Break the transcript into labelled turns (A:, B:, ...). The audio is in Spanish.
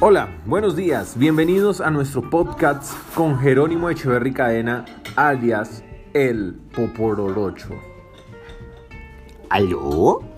A: Hola, buenos días. Bienvenidos a nuestro podcast con Jerónimo Echeverri Cadena, alias El Popororocho.
B: ¿Aló?